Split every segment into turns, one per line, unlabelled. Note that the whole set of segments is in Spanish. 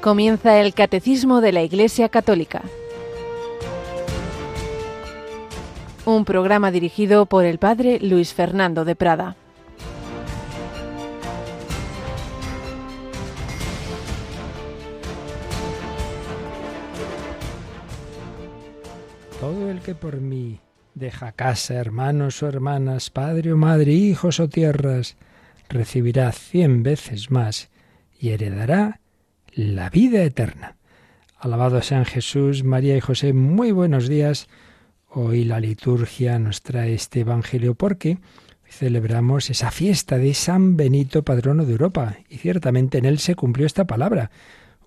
Comienza el Catecismo de la Iglesia Católica. Un programa dirigido por el Padre Luis Fernando de Prada.
Todo el que por mí deja casa, hermanos o hermanas, padre o madre, hijos o tierras, recibirá cien veces más y heredará la vida eterna. Alabado sean Jesús, María y José, muy buenos días. Hoy la liturgia nos trae este Evangelio porque celebramos esa fiesta de San Benito, patrono de Europa, y ciertamente en él se cumplió esta palabra.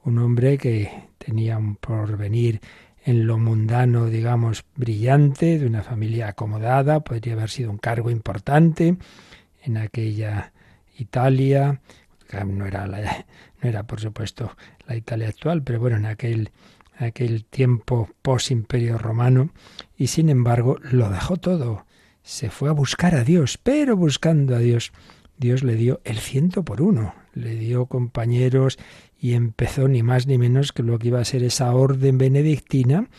Un hombre que tenía un porvenir en lo mundano, digamos, brillante, de una familia acomodada, podría haber sido un cargo importante en aquella Italia, no era la, no era, por supuesto, la Italia actual, pero bueno, en aquel, aquel tiempo post-imperio romano, y sin embargo lo dejó todo. Se fue a buscar a Dios, pero buscando a Dios, Dios le dio el ciento por uno, le dio compañeros y empezó ni más ni menos que lo que iba a ser esa orden benedictina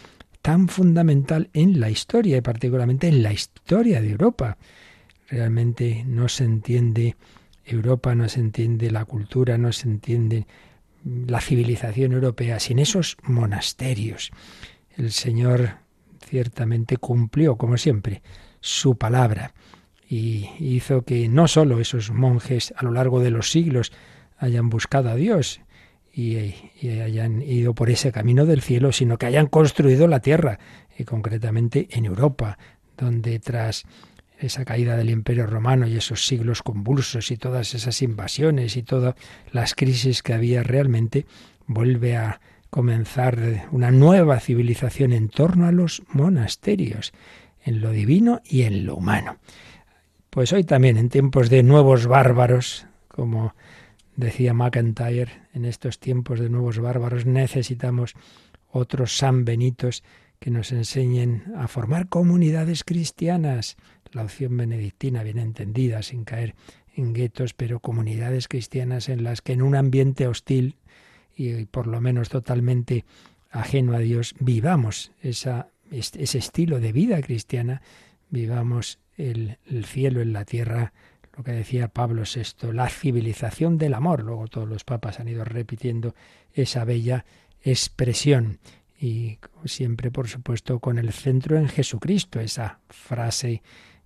tan fundamental en la historia y particularmente en la historia de Europa. Realmente no se entiende Europa no se entiende, la cultura no se entiende, la civilización europea sin esos monasterios. El Señor ciertamente cumplió, como siempre, su palabra y hizo que no sólo esos monjes a lo largo de los siglos hayan buscado a Dios y, y, hayan ido por ese camino del cielo, sino que hayan construido la tierra, y concretamente en Europa, donde tras esa caída del Imperio Romano y esos siglos convulsos y todas esas invasiones y todas las crisis que había realmente, vuelve a comenzar una nueva civilización en torno a los monasterios, en lo divino y en lo humano. Pues hoy también, en tiempos de nuevos bárbaros, como decía MacIntyre, en estos tiempos de nuevos bárbaros necesitamos otros San Benitos que nos enseñen a formar comunidades cristianas, la opción benedictina bien entendida, sin caer en guetos, pero comunidades cristianas en las que en un ambiente hostil y por lo menos totalmente ajeno a Dios, vivamos esa, ese estilo de vida cristiana, vivamos el, el cielo en la tierra, lo que decía Pablo VI, la civilización del amor. Luego todos los papas han ido repitiendo esa bella expresión y siempre, por supuesto, con el centro en Jesucristo, esa frase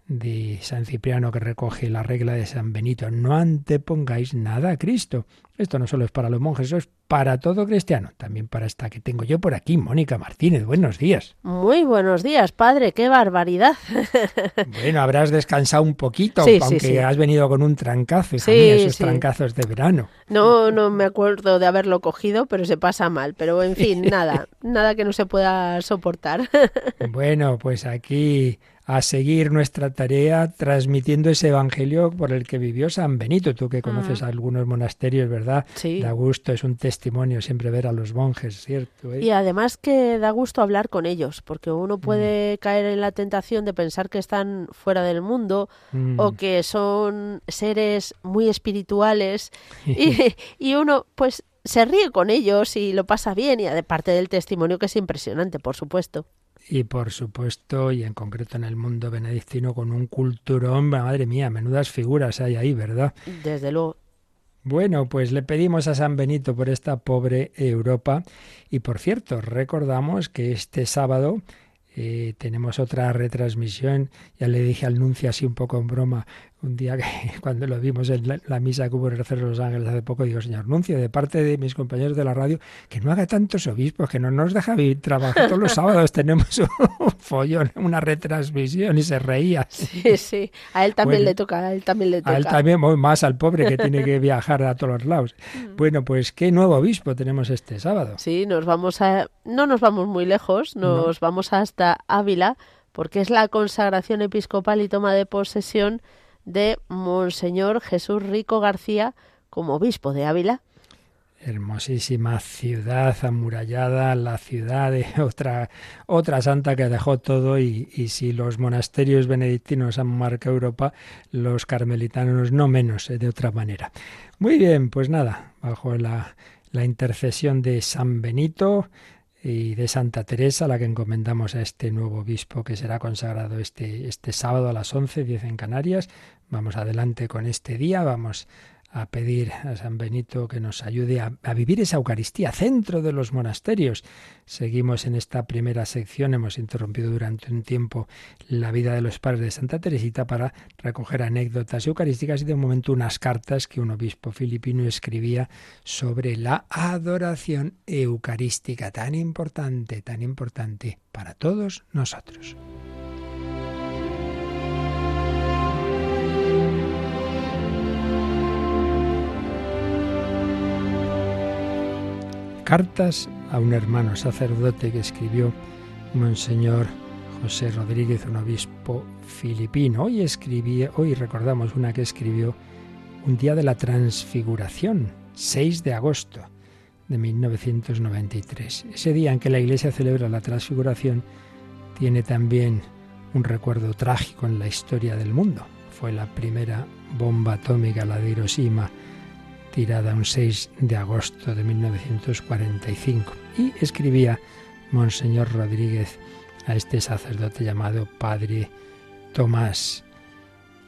de San Cipriano que recoge la regla de San Benito, no antepongáis nada a Cristo. Esto no solo es para los monjes, eso es para todo cristiano, también para esta que tengo yo por aquí, Mónica Martínez. Buenos días.
Muy buenos días, padre, qué barbaridad.
Bueno, habrás descansado un poquito, aunque has venido con un trancazo, esos trancazos de verano.
No, no me acuerdo de haberlo cogido, pero se pasa mal. Pero en fin, nada, nada que no se pueda soportar.
Bueno, pues aquí a seguir nuestra tarea transmitiendo ese evangelio por el que vivió San Benito. Tú que conoces mm. algunos monasterios, ¿verdad?
Sí.
Da gusto, es un testimonio siempre ver a los monjes, ¿cierto?
¿Eh? Y además que da gusto hablar con ellos, porque uno mm. puede caer en la tentación de pensar que están fuera del mundo mm. o que son seres muy espirituales y, y uno pues se ríe con ellos y lo pasa bien y aparte del testimonio que es impresionante, por supuesto
y por supuesto, y en concreto en el mundo benedictino, con un culturón, madre mía, menudas figuras hay ahí, ¿verdad?
Desde luego.
Bueno, pues le pedimos a San Benito por esta pobre Europa. Y por cierto, recordamos que este sábado eh, tenemos otra retransmisión, ya le dije al nuncio así un poco en broma, un día que cuando lo vimos en la, misa que hubo en el Los Ángeles hace poco, digo, señor Nuncio, de parte de mis compañeros de la radio, que no haga tantos obispos, que no nos deja trabajar todos los sábados, tenemos un follón, una retransmisión y se reía.
Sí, sí, a él también le toca, a él también le toca.
A él también, más al pobre que tiene que viajar a todos los lados. Mm. Bueno, pues qué nuevo obispo tenemos este sábado.
Sí, nos vamos a, no nos vamos muy lejos, nos vamos hasta Ávila, porque es la consagración episcopal y toma de posesión de Monseñor Jesús Rico García como obispo de Ávila.
Hermosísima ciudad amurallada, la ciudad de otra, otra santa que dejó todo y, y si los monasterios benedictinos han marcado Europa, los carmelitanos no menos, eh, de otra manera. Muy bien, pues nada, bajo la, la intercesión de San Benito y de Santa Teresa, la que encomendamos a este nuevo obispo que será consagrado este, este sábado a las 11, 10 en Canarias. Vamos adelante con este día, vamos a pedir a San Benito que nos ayude a, vivir esa Eucaristía, centro de los monasterios. Seguimos en esta primera sección, hemos interrumpido durante un tiempo la vida de los padres de Santa Teresita para recoger anécdotas eucarísticas y de momento unas cartas que un obispo filipino escribía sobre la adoración eucarística, tan importante, tan importante para todos nosotros. Cartas a un hermano sacerdote que escribió Monseñor José Rodríguez, un obispo filipino. Hoy escribía, hoy recordamos una que escribió un día de la Transfiguración, 6 de agosto de 1993. Ese día en que la Iglesia celebra la Transfiguración tiene también un recuerdo trágico en la historia del mundo. Fue la primera bomba atómica, la de Hiroshima, tirada un 6 de agosto de 1945. Y escribía Monseñor Rodríguez a este sacerdote llamado Padre Tomás.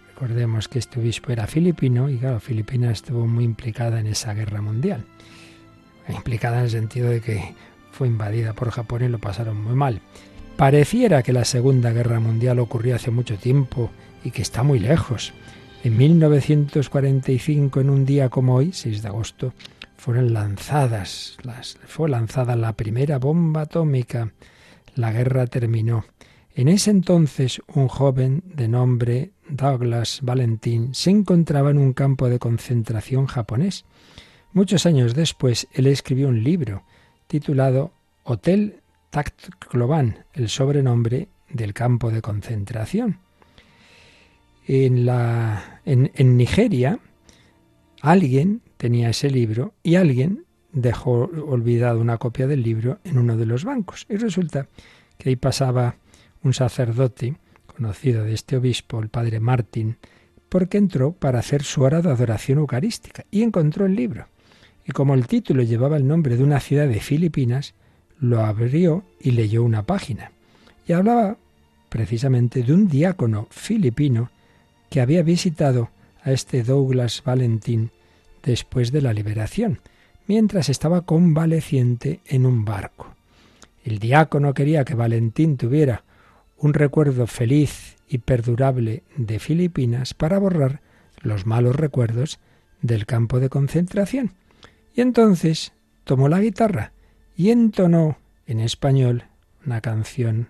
Recordemos que este obispo era filipino y claro, Filipinas estuvo muy implicada en esa guerra mundial. Implicada en el sentido de que fue invadida por Japón y lo pasaron muy mal. Pareciera que la Segunda Guerra Mundial ocurrió hace mucho tiempo y que está muy lejos. En 1945, en un día como hoy, 6 de agosto, fueron lanzadas, las, fue lanzada la primera bomba atómica. La guerra terminó. En ese entonces, un joven de nombre Douglas Valentin se encontraba en un campo de concentración japonés. Muchos años después, él escribió un libro titulado Hotel Taktloban, el sobrenombre del campo de concentración en, Nigeria, alguien tenía ese libro y alguien dejó olvidado una copia del libro en uno de los bancos. Y resulta que ahí pasaba un sacerdote conocido de este obispo, el padre Martín, porque entró para hacer su hora de adoración eucarística y encontró el libro. Y como el título llevaba el nombre de una ciudad de Filipinas, lo abrió y leyó una página. Y hablaba precisamente de un diácono filipino que había visitado a este Douglas Valentín después de la liberación, mientras estaba convaleciente en un barco. El diácono quería que Valentín tuviera un recuerdo feliz y perdurable de Filipinas para borrar los malos recuerdos del campo de concentración. Y entonces tomó la guitarra y entonó en español una canción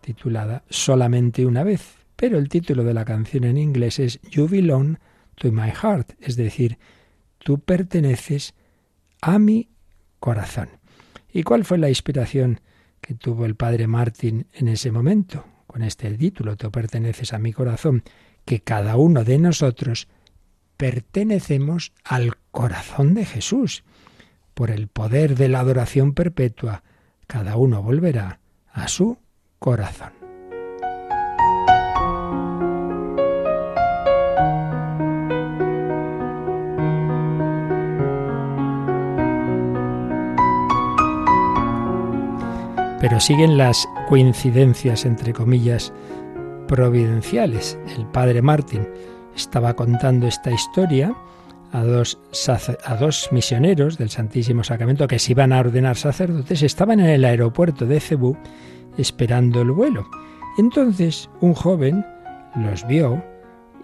titulada Solamente una vez, pero el título de la canción en inglés es You Belong to My Heart, es decir, tú perteneces a mi corazón. ¿Y cuál fue la inspiración que tuvo el padre Martín en ese momento? Con este título, tú perteneces a mi corazón, que cada uno de nosotros pertenecemos al corazón de Jesús. Por el poder de la adoración perpetua, cada uno volverá a su corazón. Pero siguen las coincidencias, entre comillas, providenciales. El padre Martín estaba contando esta historia a dos, a dos misioneros del Santísimo Sacramento que se iban a ordenar sacerdotes, estaban en el aeropuerto de Cebú esperando el vuelo. Entonces un joven los vio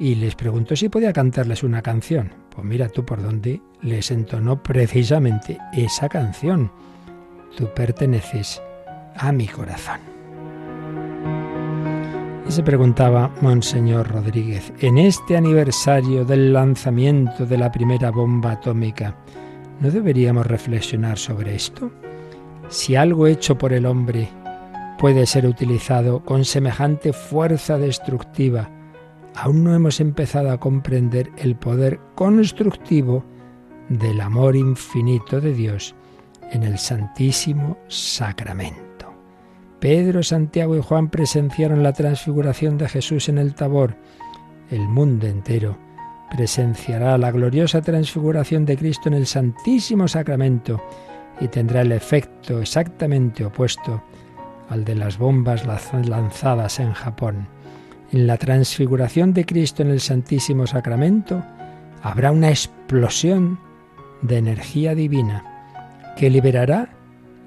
y les preguntó si podía cantarles una canción. Pues mira tú por dónde les entonó precisamente esa canción. Tú perteneces a mi corazón. Y se preguntaba Monseñor Rodríguez, en este aniversario del lanzamiento de la primera bomba atómica, ¿no deberíamos reflexionar sobre esto? Si algo hecho por el hombre puede ser utilizado con semejante fuerza destructiva, aún no hemos empezado a comprender el poder constructivo del amor infinito de Dios en el Santísimo Sacramento. Pedro, Santiago y Juan presenciaron la transfiguración de Jesús en el Tabor. El mundo entero presenciará la gloriosa transfiguración de Cristo en el Santísimo Sacramento y tendrá el efecto exactamente opuesto al de las bombas lanzadas en Japón. En la transfiguración de Cristo en el Santísimo Sacramento habrá una explosión de energía divina que liberará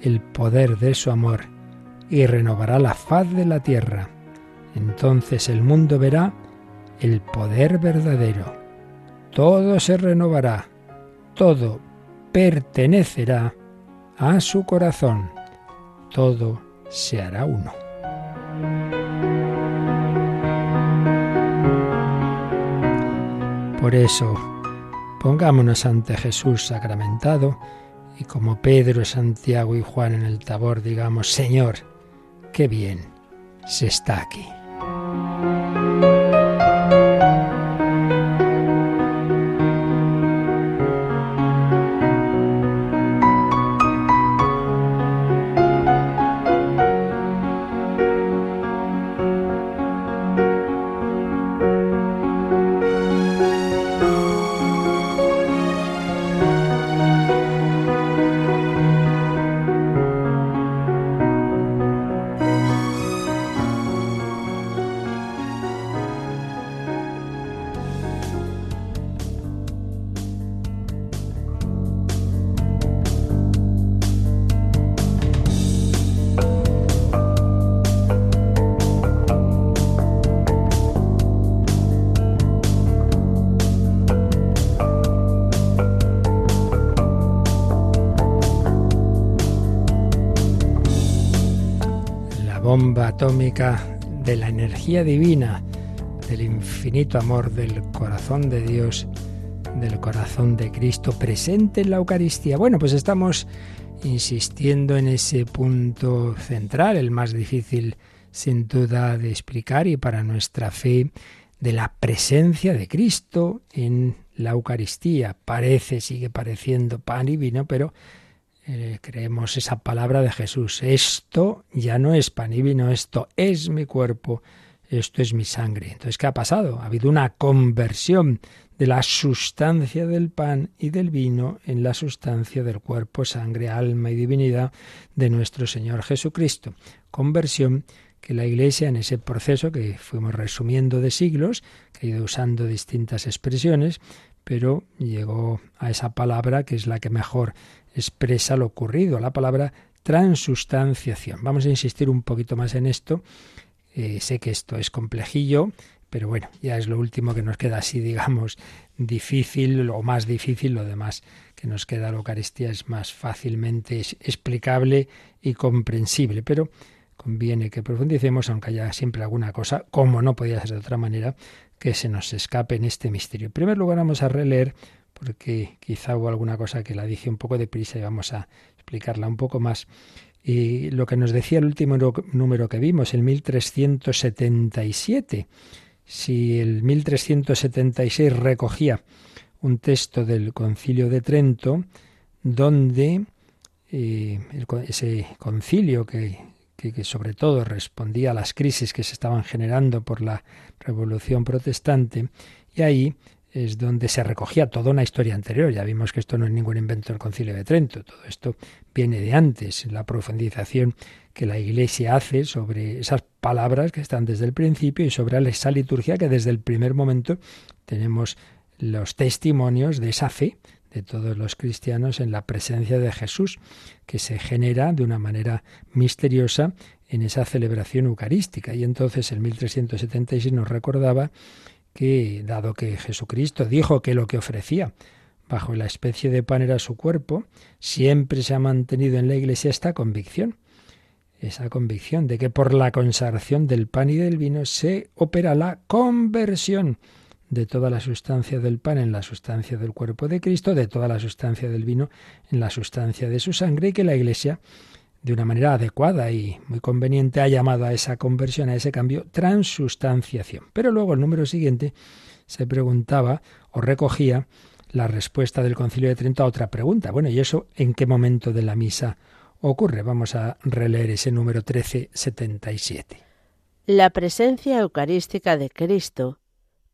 el poder de su amor y renovará la faz de la tierra. Entonces el mundo verá el poder verdadero. Todo se renovará, todo pertenecerá a su corazón, todo se hará uno. Por eso, pongámonos ante Jesús sacramentado y como Pedro, Santiago y Juan en el tabor digamos, Señor, qué bien se está aquí. Atómica de la energía divina, del infinito amor del corazón de Dios, del corazón de Cristo presente en la Eucaristía. Bueno, pues estamos insistiendo en ese punto central, el más difícil sin duda de explicar y para nuestra fe de la presencia de Cristo en la Eucaristía. Parece, sigue pareciendo pan y vino, pero eh, creemos esa palabra de Jesús. Esto ya no es pan y vino, esto es mi cuerpo, esto es mi sangre. Entonces, ¿qué ha pasado? Ha habido una conversión de la sustancia del pan y del vino en la sustancia del cuerpo, sangre, alma y divinidad de nuestro Señor Jesucristo. Conversión que la Iglesia en ese proceso que fuimos resumiendo de siglos, que ha ido usando distintas expresiones, pero llegó a esa palabra que es la que mejor expresa lo ocurrido, la palabra transustanciación. Vamos a insistir un poquito más en esto. Eh, sé que esto es complejillo, pero bueno, ya es lo último que nos queda así, digamos, difícil o más difícil, lo demás que nos queda la Eucaristía es más fácilmente explicable y comprensible, pero conviene que profundicemos, aunque haya siempre alguna cosa, como no podía ser de otra manera, que se nos escape en este misterio. En primer lugar vamos a releer porque quizá hubo alguna cosa que la dije un poco deprisa y vamos a explicarla un poco más. Y lo que nos decía el último número que vimos, el 1377, si el 1376 recogía un texto del concilio de Trento, donde eh, ese concilio que, que, sobre todo respondía a las crisis que se estaban generando por la revolución protestante, y ahí es donde se recogía toda una historia anterior. Ya vimos que esto no es ningún invento del Concilio de Trento, todo esto viene de antes, la profundización que la Iglesia hace sobre esas palabras que están desde el principio y sobre esa liturgia que desde el primer momento tenemos los testimonios de esa fe de todos los cristianos en la presencia de Jesús, que se genera de una manera misteriosa en esa celebración eucarística. Y entonces el 1376 nos recordaba que, dado que Jesucristo dijo que lo que ofrecía bajo la especie de pan era su cuerpo, siempre se ha mantenido en la Iglesia esta convicción, esa convicción de que por la consagración del pan y del vino se opera la conversión de toda la sustancia del pan en la sustancia del cuerpo de Cristo, de toda la sustancia del vino en la sustancia de su sangre, y que la Iglesia de una manera adecuada y muy conveniente ha llamado a esa conversión, a ese cambio, transustanciación. Pero luego el número siguiente se preguntaba o recogía la respuesta del Concilio de Trento a otra pregunta. Bueno, ¿y eso en qué momento de la misa ocurre? Vamos a releer ese número 1377.
La presencia eucarística de Cristo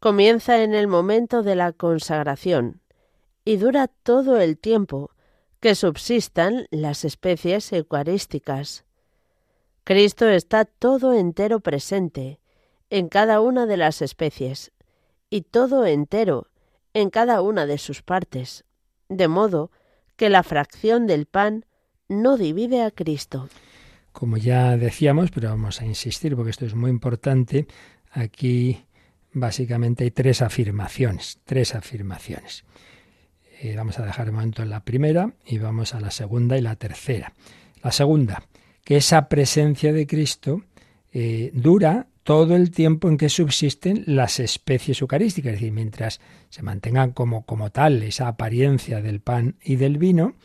comienza en el momento de la consagración y dura todo el tiempo que subsistan las especies eucarísticas. Cristo está todo entero presente en cada una de las especies y todo entero en cada una de sus partes, de modo que la fracción del pan no divide a Cristo.
Como ya decíamos, pero vamos a insistir porque esto es muy importante, aquí básicamente hay tres afirmaciones, tres afirmaciones. Eh, vamos a dejar un momento en la primera y vamos a la segunda y la tercera. La segunda, que esa presencia de Cristo eh, dura todo el tiempo en que subsisten las especies eucarísticas, es decir, mientras se mantengan como, como tal esa apariencia del pan y del vino,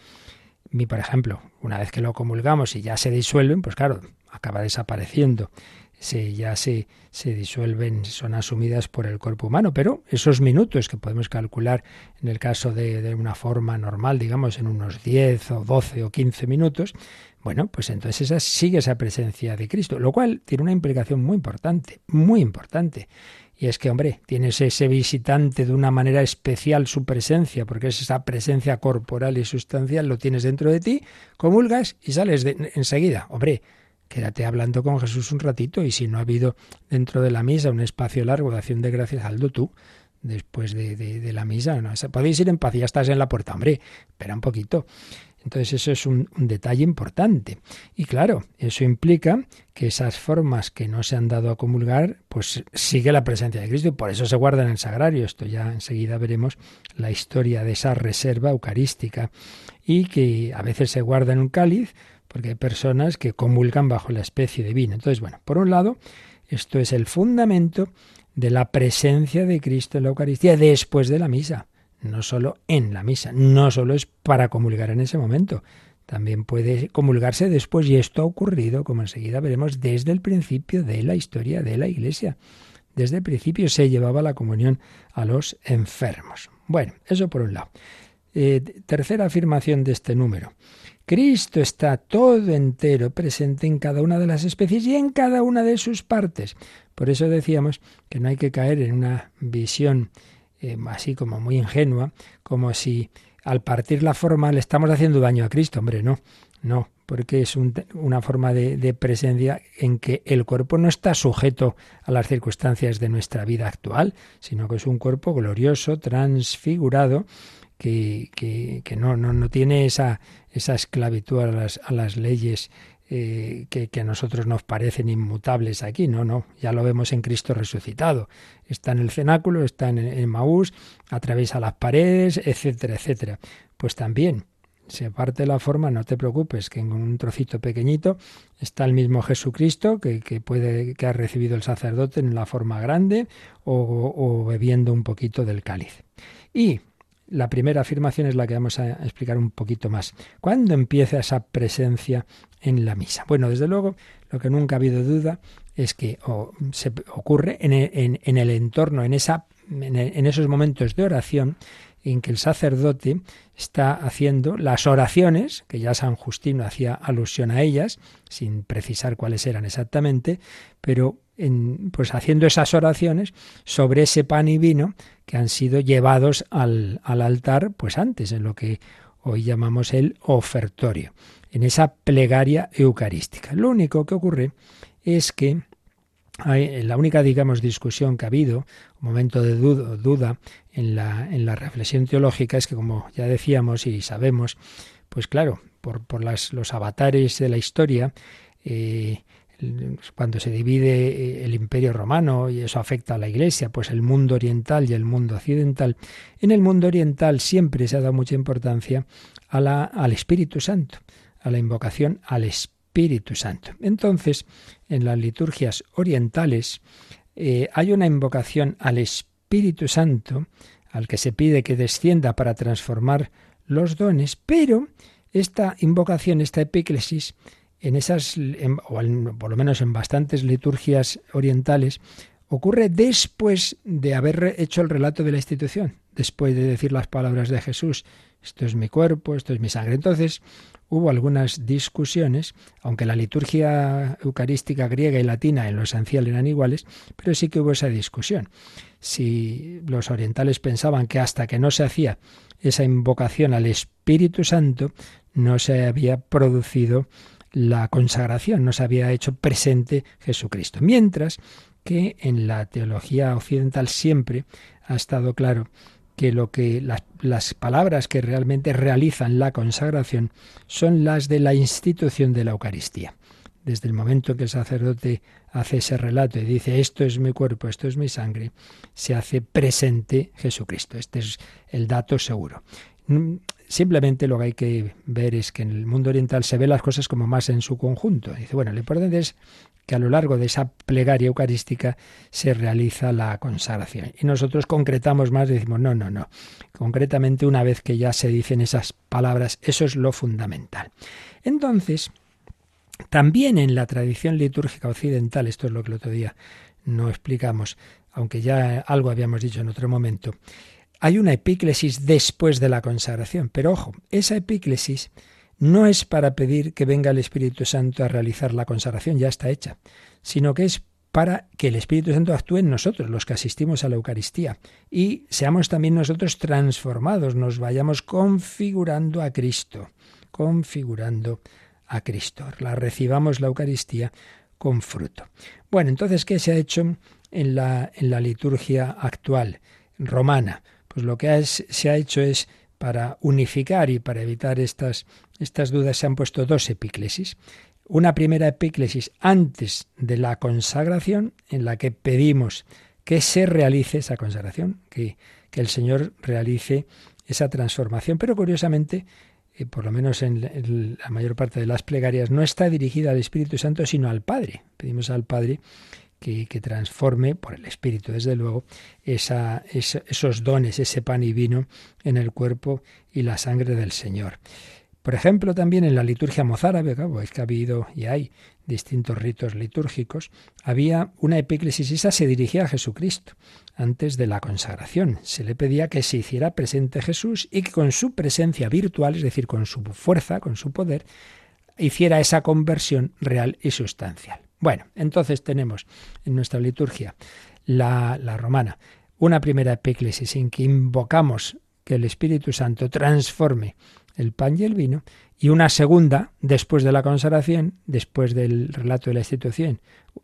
mi, por ejemplo, una vez que lo comulgamos y ya se disuelven, pues claro, acaba desapareciendo. Se, ya se, se disuelven, son asumidas por el cuerpo humano, pero esos minutos que podemos calcular en el caso de, de una forma normal, digamos, en unos 10 o 12 o 15 minutos, bueno, pues entonces esa sigue esa presencia de Cristo, lo cual tiene una implicación muy importante, muy importante. Y es que, hombre, tienes ese visitante de una manera especial su presencia, porque es esa presencia corporal y sustancial, lo tienes dentro de ti, comulgas y sales enseguida. Hombre, quédate hablando con Jesús un ratito y si no ha habido dentro de la misa un espacio largo de acción de gracias, aldo tú después de, de, la misa. ¿no? Podéis ir en paz ya estás en la puerta. Hombre, espera un poquito. Entonces eso es un, detalle importante. Y claro, eso implica que esas formas que no se han dado a comulgar, pues sigue la presencia de Cristo y por eso se guarda en el sagrario. Esto ya enseguida veremos la historia de esa reserva eucarística y que a veces se guarda en un cáliz porque hay personas que comulgan bajo la especie de vino. Entonces, bueno, por un lado, esto es el fundamento de la presencia de Cristo en la Eucaristía después de la misa no solo en la misa, no solo es para comulgar en ese momento, también puede comulgarse después y esto ha ocurrido, como enseguida veremos, desde el principio de la historia de la Iglesia. Desde el principio se llevaba la comunión a los enfermos. Bueno, eso por un lado. Eh, tercera afirmación de este número. Cristo está todo entero presente en cada una de las especies y en cada una de sus partes. Por eso decíamos que no hay que caer en una visión eh, así como muy ingenua, como si al partir la forma le estamos haciendo daño a Cristo. Hombre, no, no, porque es una forma de, de, presencia en que el cuerpo no está sujeto a las circunstancias de nuestra vida actual, sino que es un cuerpo glorioso, transfigurado, que, que, que no, no, no, tiene esa, esa esclavitud a las, a las leyes eh, que, a nosotros nos parecen inmutables aquí. No, no, ya lo vemos en Cristo resucitado. Está en el cenáculo, está en, en Maús, atraviesa las paredes, etcétera, etcétera. Pues también se parte la forma, no te preocupes, que en un trocito pequeñito está el mismo Jesucristo que, que puede que ha recibido el sacerdote en la forma grande o, o bebiendo un poquito del cáliz. Y la primera afirmación es la que vamos a explicar un poquito más. ¿Cuándo empieza esa presencia en la misa? Bueno, desde luego, lo que nunca ha habido duda es que se ocurre en el, entorno, en, esa, en esos momentos de oración en que el sacerdote está haciendo las oraciones, que ya San Justino hacía alusión a ellas, sin precisar cuáles eran exactamente, pero pues haciendo esas oraciones sobre ese pan y vino que han sido llevados al, al altar, pues antes, en lo que hoy llamamos el ofertorio, en esa plegaria eucarística. Lo único que ocurre es que la única, digamos, discusión que ha habido, un momento de duda, en, la, en la reflexión teológica, es que, como ya decíamos y sabemos, pues claro, por, por los avatares de la historia, eh, cuando se divide eh, el imperio romano y eso afecta a la iglesia, pues el mundo oriental y el mundo occidental, en el mundo oriental siempre se ha dado mucha importancia a la, al Espíritu Santo, a la invocación al Espíritu Santo. Entonces, en las liturgias orientales eh, hay una invocación al Espíritu Santo, al que se pide que descienda para transformar los dones, pero esta invocación, esta epíclesis, en esas, o por lo menos en bastantes liturgias orientales, ocurre después de haber hecho el relato de la institución, después de decir las palabras de Jesús, esto es mi cuerpo, esto es mi sangre. Entonces, hubo algunas discusiones, aunque la liturgia eucarística griega y latina en lo esencial eran iguales, pero sí que hubo esa discusión. Si los orientales pensaban que hasta que no se hacía esa invocación al Espíritu Santo, no se había producido la consagración, no se había hecho presente Jesucristo. Mientras que en la teología occidental siempre ha estado claro que lo que las, las, palabras que realmente realizan la consagración son las de la institución de la Eucaristía. Desde el momento que el sacerdote hace ese relato y dice esto es mi cuerpo, esto es mi sangre, se hace presente Jesucristo. Este es el dato seguro. Simplemente lo que hay que ver es que en el mundo oriental se ve las cosas como más en su conjunto. Dice, bueno, lo importante es que a lo largo de esa plegaria eucarística se realiza la consagración. Y nosotros concretamos más, decimos, no, no, no. Concretamente, una vez que ya se dicen esas palabras, eso es lo fundamental. Entonces, también en la tradición litúrgica occidental, esto es lo que el otro día no explicamos, aunque ya algo habíamos dicho en otro momento, hay una epíclesis después de la consagración. Pero ojo, esa epíclesis no es para pedir que venga el Espíritu Santo a realizar la consagración, ya está hecha, sino que es para que el Espíritu Santo actúe en nosotros, los que asistimos a la Eucaristía, y seamos también nosotros transformados, nos vayamos configurando a Cristo, configurando a Cristo, la recibamos la Eucaristía con fruto. Bueno, entonces, ¿qué se ha hecho en la, en la liturgia actual romana? Pues lo que se ha hecho es para unificar y para evitar estas, dudas se han puesto dos epíclesis. Una primera epíclesis antes de la consagración, en la que pedimos que se realice esa consagración, que, que el Señor realice esa transformación. Pero curiosamente, eh, por lo menos en, la mayor parte de las plegarias, no está dirigida al Espíritu Santo, sino al Padre. Pedimos al Padre que, transforme, por el Espíritu desde luego, esos dones, ese pan y vino en el cuerpo y la sangre del Señor. Por ejemplo, también en la liturgia mozárabe, es que ha habido y hay distintos ritos litúrgicos, había una epíclesis, esa se dirigía a Jesucristo antes de la consagración. Se le pedía que se hiciera presente Jesús y que con su presencia virtual, es decir, con su fuerza, con su poder, hiciera esa conversión real y sustancial. Bueno, entonces tenemos en nuestra liturgia la, la romana. Una primera epíclesis en que invocamos que el Espíritu Santo transforme el pan y el vino, y una segunda después de la consagración, después del relato de la institución,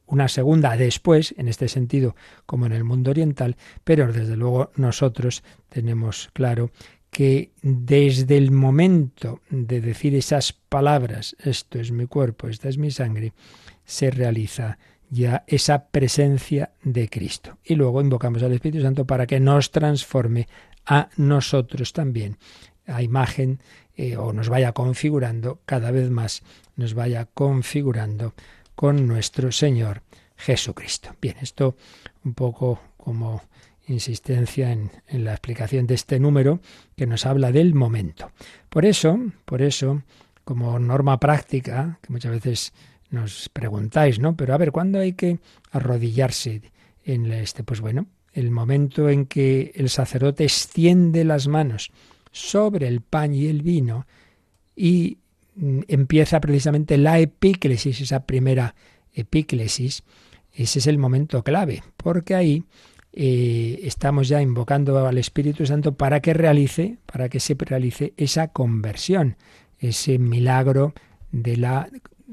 una segunda después, en este sentido como en el mundo oriental, pero desde luego nosotros tenemos claro que desde el momento de decir esas palabras, esto es mi cuerpo, esta es mi sangre, se realiza ya esa presencia de Cristo. Y luego invocamos al Espíritu Santo para que nos transforme a nosotros también, a imagen eh, o nos vaya configurando cada vez más, nos vaya configurando con nuestro Señor Jesucristo. Bien, esto un poco como insistencia en, en, la explicación de este número que nos habla del momento. Por eso, por eso, como norma práctica, que muchas veces nos preguntáis, ¿no? Pero a ver, ¿cuándo hay que arrodillarse en este? Pues bueno, el momento en que el sacerdote extiende las manos sobre el pan y el vino y mm, empieza precisamente la epíclesis, esa primera epíclesis, ese es el momento clave, porque ahí eh, estamos ya invocando al Espíritu Santo para que realice, para que se realice esa conversión, ese milagro de la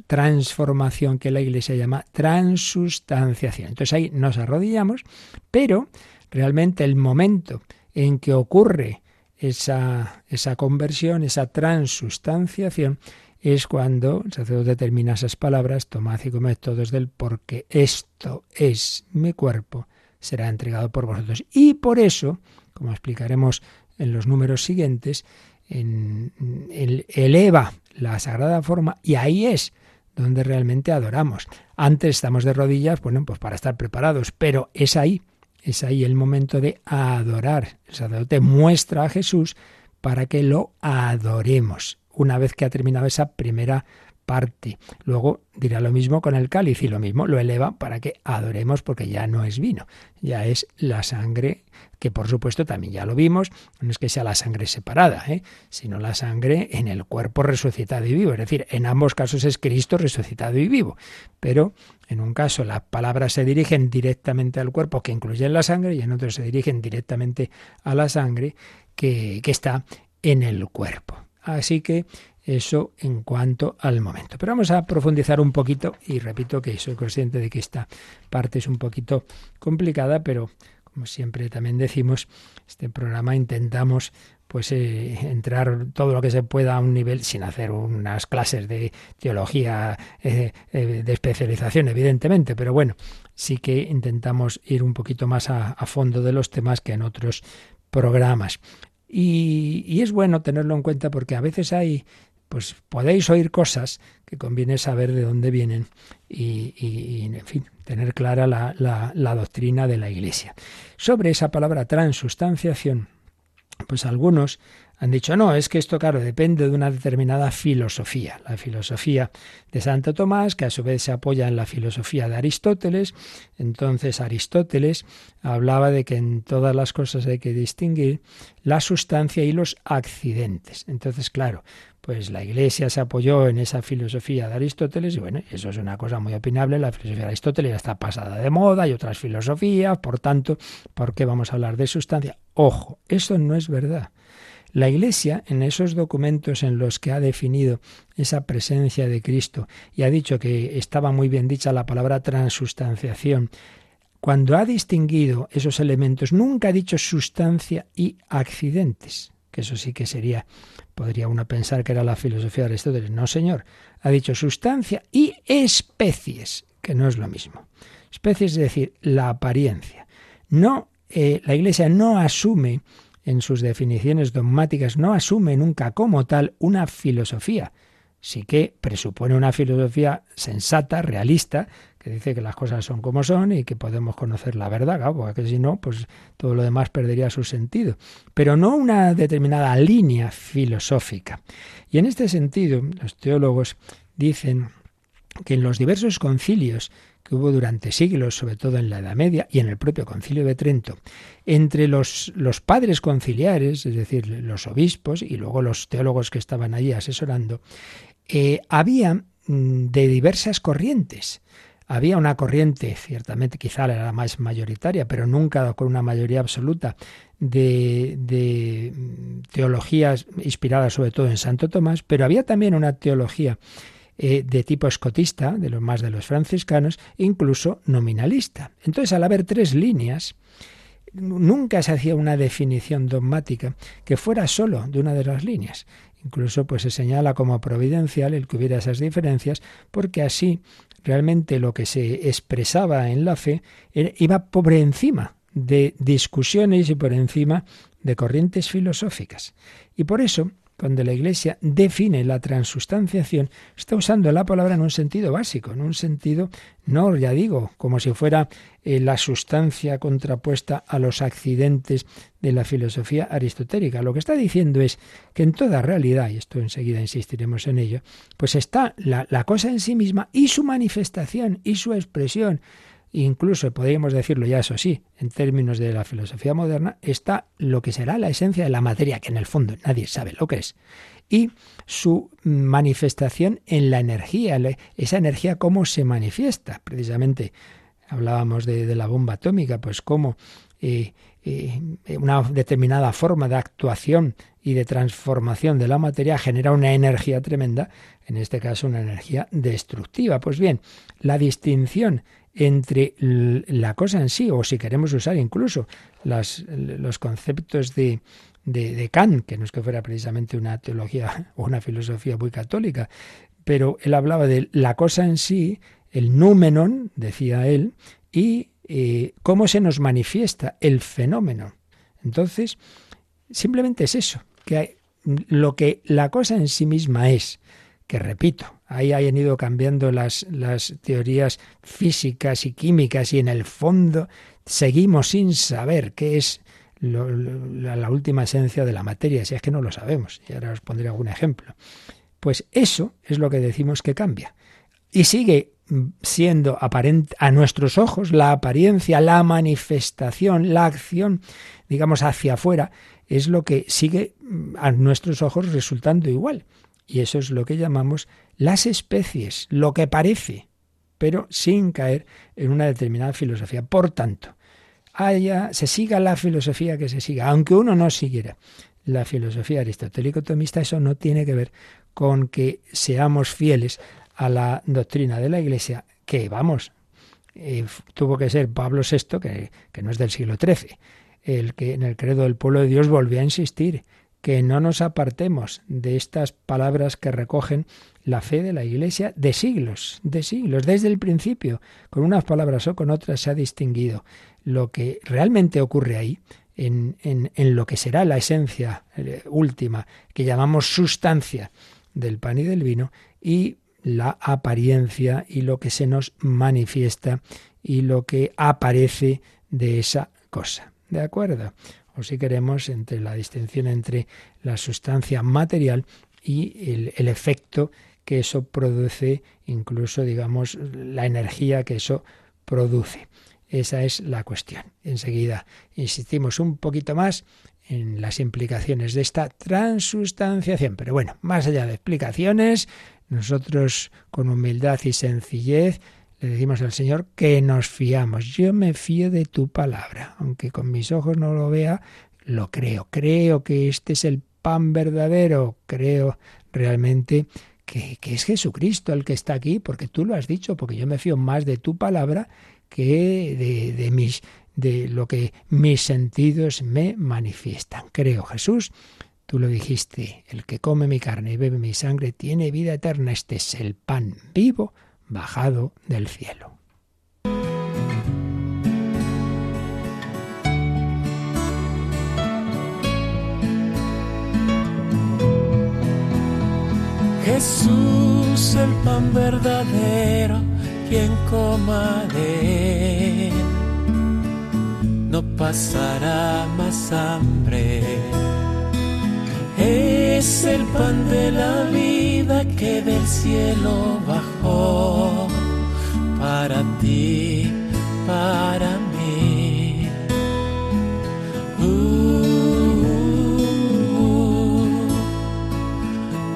transformación que la Iglesia llama transustanciación. Entonces ahí nos arrodillamos, pero realmente el momento en que ocurre esa, esa conversión, esa transustanciación, es cuando el sacerdote termina esas palabras, tomad y comed todos del porque esto es mi cuerpo, será entregado por vosotros. Y por eso, como explicaremos en los números siguientes, en, eleva la sagrada forma y ahí es donde realmente adoramos. Antes estamos de rodillas, bueno, pues para estar preparados, pero es ahí, es ahí el momento de adorar. El sacerdote muestra a Jesús para que lo adoremos. Una vez que ha terminado esa primera parte. Luego dirá lo mismo con el cáliz y lo mismo lo eleva para que adoremos porque ya no es vino, ya es la sangre que por supuesto también ya lo vimos, no es que sea la sangre separada, ¿eh? sino la sangre en el cuerpo resucitado y vivo. Es decir, en ambos casos es Cristo resucitado y vivo. Pero en un caso las palabras se dirigen directamente al cuerpo que incluye la sangre y en otro se dirigen directamente a la sangre que, que está en el cuerpo. Así que eso en cuanto al momento. Pero vamos a profundizar un poquito y repito que soy consciente de que esta parte es un poquito complicada, pero como siempre también decimos, este programa intentamos pues eh, entrar todo lo que se pueda a un nivel sin hacer unas clases de teología eh, eh, de especialización, evidentemente, pero bueno, sí que intentamos ir un poquito más a, fondo de los temas que en otros programas. Y, es bueno tenerlo en cuenta porque a veces hay pues podéis oír cosas que conviene saber de dónde vienen y, en fin, tener clara la, la, la doctrina de la Iglesia. Sobre esa palabra transustanciación, pues algunos han dicho, no, es que esto, claro, depende de una determinada filosofía. La filosofía de Santo Tomás, que a su vez se apoya en la filosofía de Aristóteles. Entonces Aristóteles hablaba de que en todas las cosas hay que distinguir la sustancia y los accidentes. Entonces, claro, pues la Iglesia se apoyó en esa filosofía de Aristóteles y bueno, eso es una cosa muy opinable. La filosofía de Aristóteles ya está pasada de moda y otras filosofías, por tanto, ¿por qué vamos a hablar de sustancia? Ojo, eso no es verdad. La Iglesia, en esos documentos en los que ha definido esa presencia de Cristo y ha dicho que estaba muy bien dicha la palabra transustanciación, cuando ha distinguido esos elementos, nunca ha dicho sustancia y accidentes, que eso sí que sería, podría uno pensar que era la filosofía de Aristóteles. No, señor, ha dicho sustancia y especies, que no es lo mismo. Especies es decir, la apariencia. No, eh, la Iglesia no asume en sus definiciones dogmáticas no asume nunca como tal una filosofía. Sí que presupone una filosofía sensata, realista, que dice que las cosas son como son y que podemos conocer la verdad, porque si no, pues todo lo demás perdería su sentido. Pero no una determinada línea filosófica. Y en este sentido, los teólogos dicen que en los diversos concilios que hubo durante siglos, sobre todo en la Edad Media y en el propio concilio de Trento, entre los, los padres conciliares, es decir, los obispos y luego los teólogos que estaban allí asesorando, eh, había mm, de diversas corrientes. Había una corriente, ciertamente quizá la más mayoritaria, pero nunca con una mayoría absoluta, de, de mm, teologías inspiradas sobre todo en Santo Tomás, pero había también una teología eh, de tipo escotista, de los más de los franciscanos, incluso nominalista. Entonces, al haber tres líneas, nunca se hacía una definición dogmática que fuera solo de una de las líneas. Incluso pues se señala como providencial el que hubiera esas diferencias, porque así realmente lo que se expresaba en la fe iba por encima de discusiones y por encima de corrientes filosóficas. Y por eso cuando la Iglesia define la transustanciación, está usando la palabra en un sentido básico, en un sentido, no, ya digo, como si fuera eh, la sustancia contrapuesta a los accidentes de la filosofía aristotélica. Lo que está diciendo es que en toda realidad, y esto enseguida insistiremos en ello, pues está la, la cosa en sí misma y su manifestación y su expresión incluso podríamos decirlo ya eso sí, en términos de la filosofía moderna, está lo que será la esencia de la materia, que en el fondo nadie sabe lo que es, y su manifestación en la energía, esa energía cómo se manifiesta. Precisamente hablábamos de, la bomba atómica, pues cómo eh, eh, una determinada forma de actuación y de transformación de la materia genera una energía tremenda, en este caso una energía destructiva. Pues bien, la distinción entre la cosa en sí, o si queremos usar incluso las, los conceptos de, de, Kant, que no es que fuera precisamente una teología o una filosofía muy católica, pero él hablaba de la cosa en sí, el númenon, decía él, y eh, cómo se nos manifiesta el fenómeno. Entonces, simplemente es eso, que lo que la cosa en sí misma es, que repito, ahí hayan ido cambiando las, las teorías físicas y químicas y en el fondo seguimos sin saber qué es la, última esencia de la materia, si es que no lo sabemos. Y ahora os pondré algún ejemplo. Pues eso es lo que decimos que cambia. Y sigue siendo aparente a nuestros ojos la apariencia, la manifestación, la acción, digamos, hacia afuera, es lo que sigue mm, a nuestros ojos resultando igual. Y eso es lo que llamamos las especies, lo que parece, pero sin caer en una determinada filosofía. Por tanto, haya, se siga la filosofía que se siga, aunque uno no siguiera la filosofía aristotélico-tomista, eso no tiene que ver con que seamos fieles a la doctrina de la Iglesia, que vamos, eh, tuvo que ser Pablo VI, que, que no es del siglo XIII, el que en el credo del pueblo de Dios volvió a insistir que no nos apartemos de estas palabras que recogen la fe de la Iglesia de siglos, de siglos, desde el principio, con unas palabras o con otras se ha distinguido lo que realmente ocurre ahí, en, en, en lo que será la esencia eh, última, que llamamos sustancia del pan y del vino, y la apariencia y lo que se nos manifiesta y lo que aparece de esa cosa. ¿De acuerdo? O si queremos, entre la distinción entre la sustancia material y el, efecto que eso produce, incluso, digamos, la energía que eso produce. Esa es la cuestión. Enseguida insistimos un poquito más en las implicaciones de esta transustanciación. Pero bueno, más allá de explicaciones, nosotros con humildad y sencillez le decimos al Señor que nos fiamos. Yo me fío de tu palabra, aunque con mis ojos no lo vea, lo creo. Creo que este es el pan verdadero. Creo realmente que, que, es Jesucristo el que está aquí, porque tú lo has dicho, porque yo me fío más de tu palabra que de, de mis de lo que mis sentidos me manifiestan. Creo, Jesús, Tú lo dijiste, el que come mi carne y bebe mi sangre tiene vida eterna. Este es el pan vivo bajado del cielo.
Jesús, el pan verdadero, quien coma de él, no pasará más hambre es el pan de la vida que del cielo bajó para ti, para mí. Uh,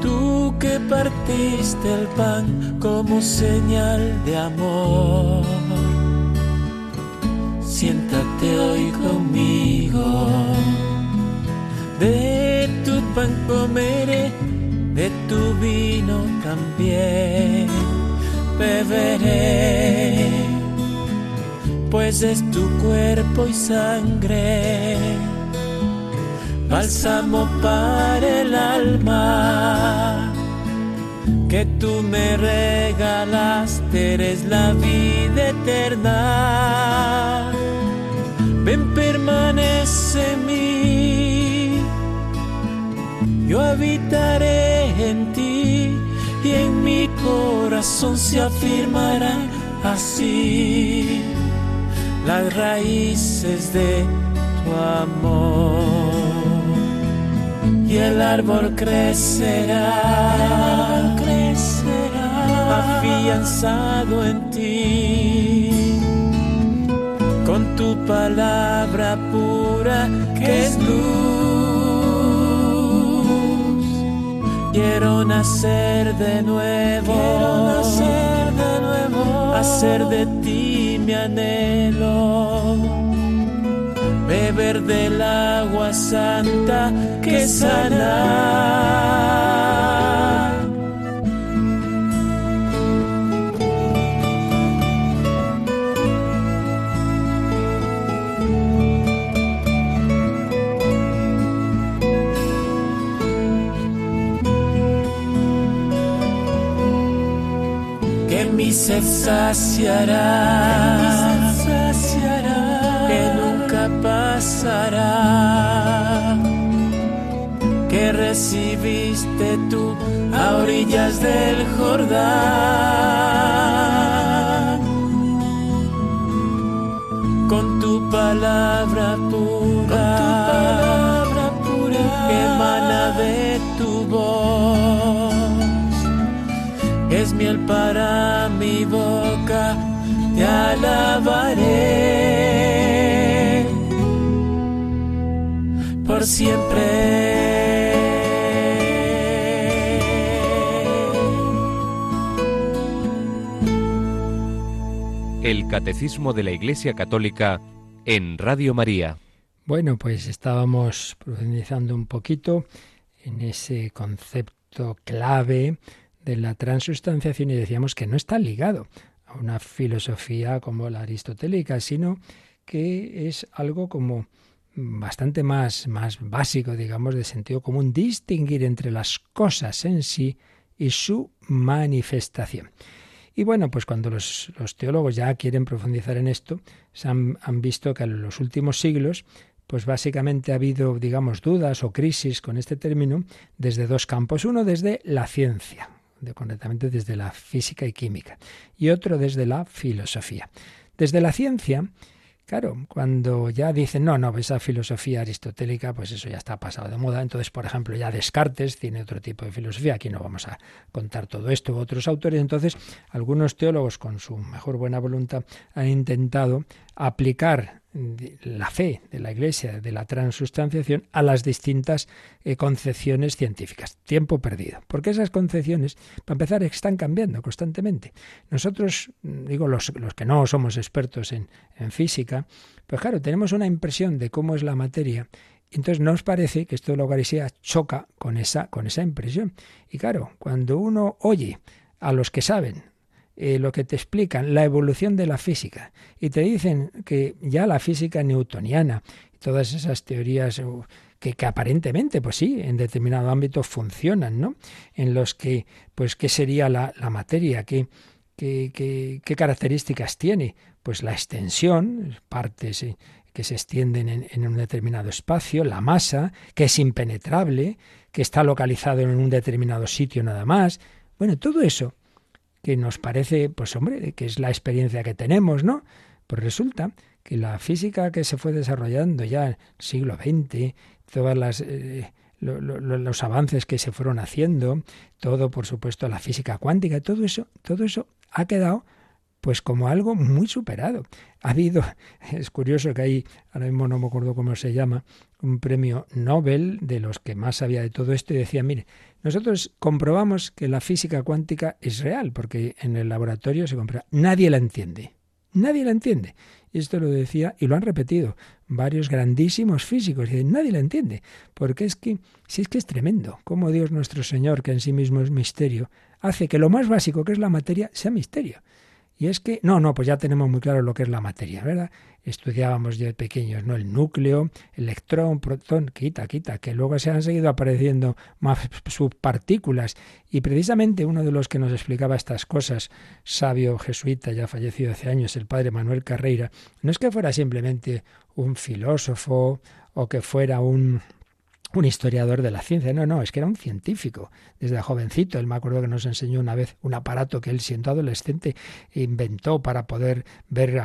tú que partiste el pan como señal de amor, siéntate hoy conmigo. Pan comeré, de tu vino también beberé, pues es tu cuerpo y sangre, bálsamo para el alma. Que tú me regalaste, eres la vida eterna. Ven, permanece en yo habitaré en ti y en mi corazón se afirmarán así. Las raíces de tu amor. Y el árbol crecerá, crecerá, afianzado en ti, con tu palabra pura que es luz Quiero nacer de nuevo, quiero nacer de nuevo, hacer de ti mi anhelo, beber del agua santa que sana se saciará, que nunca pasará, que recibiste tú a orillas del Jordán. Con tu palabra pura, tu palabra pura. Que emana de tu voz miel para mi boca, te alabaré por siempre.
El Catecismo de la Iglesia Católica en Radio María.
Bueno, pues estábamos profundizando un poquito en ese concepto clave de la transustanciación y decíamos que no está ligado a una filosofía como la aristotélica, sino que es algo como bastante más, más básico, digamos, de sentido común, distinguir entre las cosas en sí y su manifestación. Y bueno, pues cuando los, teólogos ya quieren profundizar en esto, se han, visto que en los últimos siglos pues básicamente ha habido, digamos, dudas o crisis con este término desde dos campos. Uno desde la ciencia, de, concretamente desde la física y química, y otro desde la filosofía. Desde la ciencia, Claro, cuando ya dicen, no, no, esa filosofía aristotélica, pues eso ya está pasado de moda. Entonces, por ejemplo, ya Descartes tiene otro tipo de filosofía. Aquí no vamos a contar todo esto, otros autores. Entonces, algunos teólogos, con su mejor buena voluntad, han intentado aplicar la fe de la Iglesia, de la transustanciación, a las distintas eh, concepciones científicas. Tiempo perdido. Porque esas concepciones, para empezar, están cambiando constantemente. Nosotros, mm, digo, los, los que no somos expertos en, física, pues claro, tenemos una impresión de cómo es la materia entonces nos parece que esto de la Eucaristía choca con esa, con esa impresión. Y claro, cuando uno oye a los que saben eh, lo que te explican, la evolución de la física, y te dicen que ya la física newtoniana todas esas teorías que, aparentemente, pues sí, en determinado ámbito funcionan, ¿no? En los que, pues, ¿qué sería la, materia? ¿Qué, qué, características tiene? Pues la extensión, partes eh, que se extienden en, en, un determinado espacio, la masa, que es impenetrable, que está localizado en un determinado sitio nada más. Bueno, todo eso que nos parece, pues hombre, que es la experiencia que tenemos, ¿no? Pues resulta que la física que se fue desarrollando ya en el siglo XX, todas las eh, los avances que se fueron haciendo, todo, por supuesto, la física cuántica, todo eso, todo eso ha quedado pues como algo muy superado. Ha habido, es curioso que hay, ahora mismo no me acuerdo cómo se llama, un premio Nobel de los que más sabía de todo esto y decía, mire, nosotros comprobamos que la física cuántica es real, porque en el laboratorio se comprueba. Nadie la entiende. Nadie la entiende. Esto lo decía y lo han repetido varios grandísimos físicos. Y nadie la entiende. Porque es que, si es que es tremendo, como Dios nuestro Señor, que en sí mismo es misterio, hace que lo más básico que es la materia sea misterio. Y es que, no, no, pues ya tenemos muy claro lo que es la materia, ¿verdad? Estudiábamos de pequeños, ¿no? El núcleo, electrón, protón, quita, quita, que luego se han seguido apareciendo más subpartículas. Y precisamente uno de los que nos explicaba estas cosas, sabio jesuita, ya fallecido hace años, el padre Manuel Carreira, no es que fuera simplemente un filósofo o que fuera un un historiador de la ciencia. No, no, es que era un científico. Desde jovencito, él me acuerdo que nos enseñó una vez un aparato que él, siendo adolescente, inventó para poder ver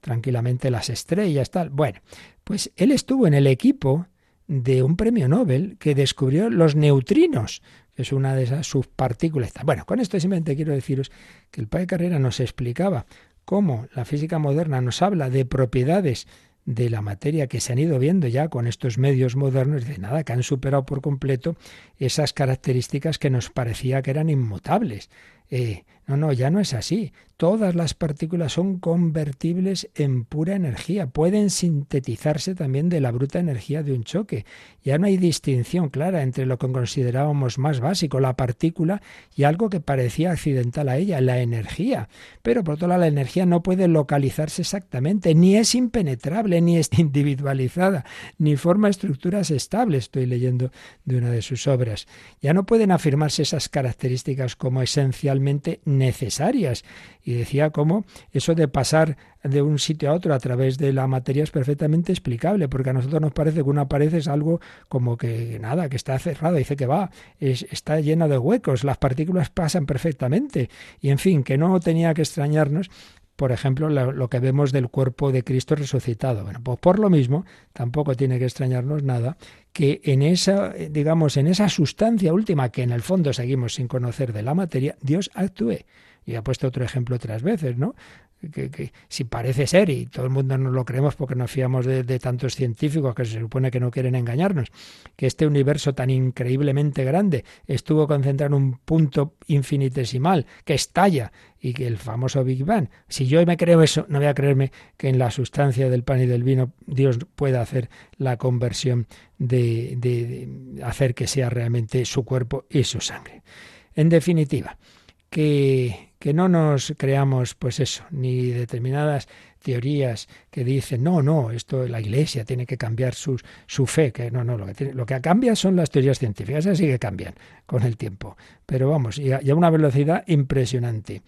tranquilamente las estrellas, tal. Bueno, pues él estuvo en el equipo de un premio Nobel que descubrió los neutrinos, que es una de esas subpartículas. Bueno, con esto simplemente quiero deciros que el padre Carrera nos explicaba cómo la física moderna nos habla de propiedades de la materia que se han ido viendo ya con estos medios modernos, de nada, que han superado por completo esas características que nos parecía que eran inmutables. Eh, no, no, ya no es así. Todas las partículas son convertibles en pura energía, pueden sintetizarse también de la bruta energía de un choque. Ya no hay distinción clara entre lo que considerábamos más básico, la partícula, y algo que parecía accidental a ella, la energía. Pero por otro lado, la energía no puede localizarse exactamente, ni es impenetrable, ni es individualizada, ni forma estructuras estables. Estoy leyendo de una de sus obras. Ya no pueden afirmarse esas características como esencialmente necesarias. Y decía cómo eso de pasar de un sitio a otro a través de la materia es perfectamente explicable, porque a nosotros nos parece que una pared es algo como que nada, que está cerrado, dice que va, está lleno de huecos, las partículas pasan perfectamente. Y en fin, que no tenía que extrañarnos por ejemplo, lo, que vemos del cuerpo de Cristo resucitado. Bueno, pues por lo mismo, tampoco tiene que extrañarnos nada que en esa, digamos, en esa sustancia última que en el fondo seguimos sin conocer de la materia, Dios actúe. Y ha puesto otro ejemplo otras veces, ¿no? Que, si parece ser, y todo el mundo no lo creemos porque nos fiamos de, tantos científicos que se supone que no quieren engañarnos, que este universo tan increíblemente grande estuvo concentrado en un punto infinitesimal que estalla y que el famoso Big Bang. Si yo me creo eso, no voy a creerme que en la sustancia del pan y del vino Dios pueda hacer la conversión de, de hacer que sea realmente su cuerpo y su sangre. En definitiva, que que no nos creamos, pues eso, ni determinadas teorías que dicen, no, no, esto la Iglesia tiene que cambiar su, su fe, que no, no, lo que, lo que cambia son las teorías científicas, así que cambian con el tiempo. Pero vamos, y a, a una velocidad impresionante.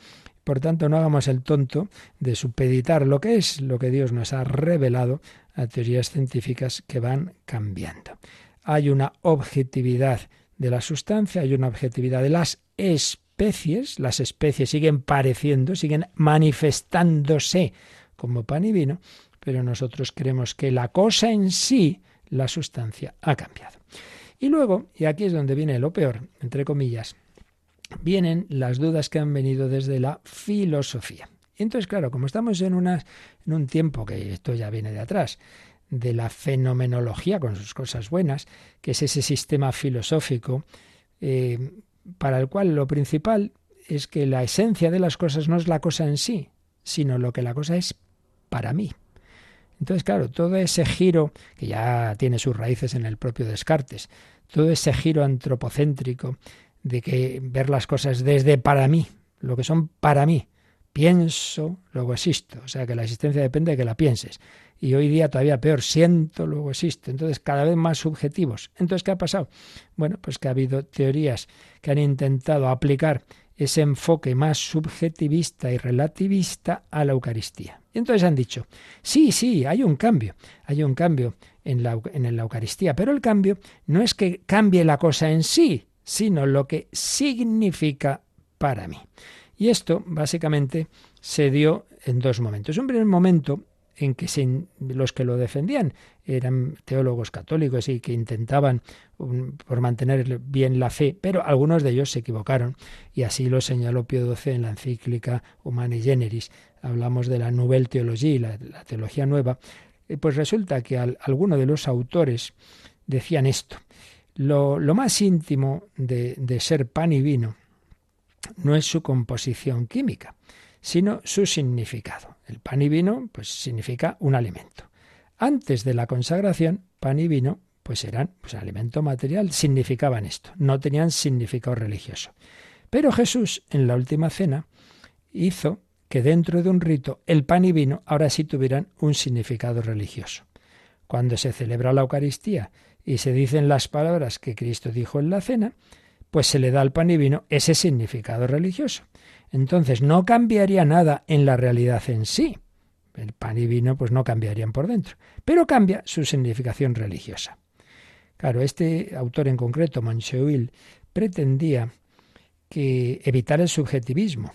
Por tanto, no hagamos el tonto de supeditar lo que es lo que Dios nos ha revelado a teorías científicas que van cambiando. Hay una objetividad de la sustancia, hay una objetividad de las las especies siguen pareciendo, siguen manifestándose como pan y vino, pero nosotros creemos que la cosa en sí, la sustancia, ha cambiado. Y luego, y aquí es donde viene lo peor, entre comillas, vienen las dudas que han venido desde la filosofía. Entonces, claro, como estamos en, una, en un tiempo que esto ya viene de atrás, de la fenomenología con sus cosas buenas, que es ese sistema filosófico eh, para el cual lo principal es que la esencia de las cosas no es la cosa en sí, sino lo que la cosa es para mí. Entonces, claro, todo ese giro, que ya tiene sus raíces en el propio Descartes, todo ese giro antropocéntrico de que ver las cosas desde para mí, lo que son para mí, pienso, luego existo, o sea que la existencia depende de que la pienses. Y hoy día todavía peor, siento, luego existo. Entonces, cada vez más subjetivos. Entonces, ¿qué ha pasado? Bueno, pues que ha habido teorías que han intentado aplicar ese enfoque más subjetivista y relativista a la Eucaristía. Y entonces han dicho, sí, sí, hay un cambio, hay un cambio en la, en la Eucaristía, pero el cambio no es que cambie la cosa en sí, sino lo que significa para mí. Y esto básicamente se dio en dos momentos. Un primer momento en que los que lo defendían eran teólogos católicos y que intentaban por mantener bien la fe, pero algunos de ellos se equivocaron y así lo señaló Pío XII en la encíclica Humani Generis. Hablamos de la Nouvelle Theologie, la, teología nueva. Pues resulta que algunos de los autores decían esto. Lo, más íntimo de ser pan y vino no es su composición química, sino su significado. El pan y vino, pues significa un alimento. Antes de la consagración, pan y vino, pues eran pues, alimento material, significaban esto, no tenían significado religioso. Pero Jesús, en la última cena, hizo que dentro de un rito el pan y vino ahora sí tuvieran un significado religioso. Cuando se celebra la Eucaristía y se dicen las palabras que Cristo dijo en la cena, pues se le da al pan y vino ese significado religioso. Entonces no cambiaría nada en la realidad en sí. El pan y vino pues no cambiarían por dentro, pero cambia su significación religiosa. Claro, este autor en concreto, Mancheville, pretendía que evitar el subjetivismo,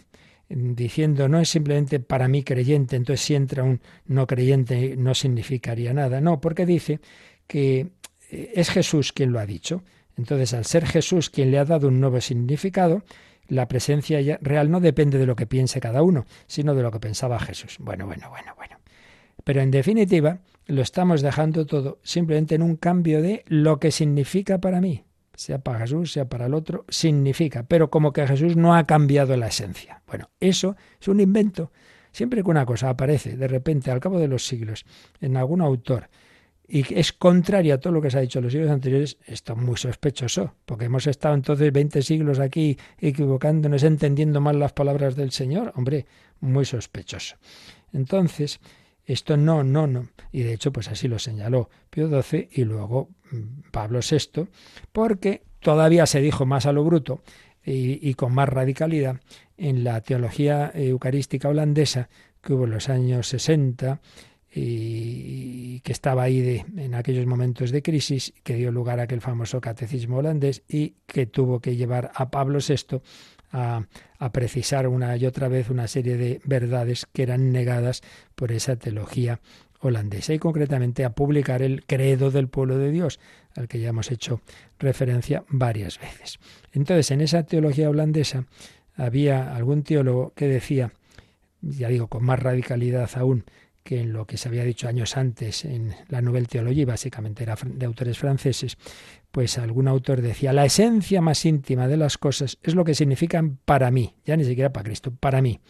diciendo no es simplemente para mí creyente, entonces si entra un no creyente no significaría nada. No, porque dice que eh, es Jesús quien lo ha dicho. Entonces, al ser Jesús quien le ha dado un nuevo significado, la presencia real no depende de lo que piense cada uno, sino de lo que pensaba Jesús. Bueno, bueno, bueno, bueno. Pero en definitiva, lo estamos dejando todo simplemente en un cambio de lo que significa para mí. Sea para Jesús, sea para el otro, significa. Pero como que Jesús no ha cambiado la esencia. Bueno, eso es un invento. Siempre que una cosa aparece de repente al cabo de los siglos en algún autor, y es contraria a todo lo que se ha dicho en los siglos anteriores, esto es muy sospechoso, porque hemos estado entonces 20 siglos aquí equivocándonos, entendiendo mal las palabras del Señor. Hombre, muy sospechoso. Entonces, esto no, no, no. Y de hecho, pues así lo señaló Pío XII y luego mm, Pablo VI, porque todavía se dijo más a lo bruto y, y con más radicalidad en la teología eucarística holandesa que hubo en los años 60 y que estaba ahí de, en aquellos momentos de crisis, que dio lugar a aquel famoso catecismo holandés y que tuvo que llevar a Pablo VI a, a, precisar una y otra vez una serie de verdades que eran negadas por esa teología holandesa y concretamente a publicar el credo del pueblo de Dios, al que ya hemos hecho referencia varias veces. Entonces, en esa teología holandesa había algún teólogo que decía, ya digo, con más radicalidad aún, que en lo que se había dicho años antes en la Nouvelle Theologie, básicamente era de autores franceses, pues algún autor decía, la esencia más íntima de las cosas es lo que significan para mí, ya ni siquiera para Cristo, para mí.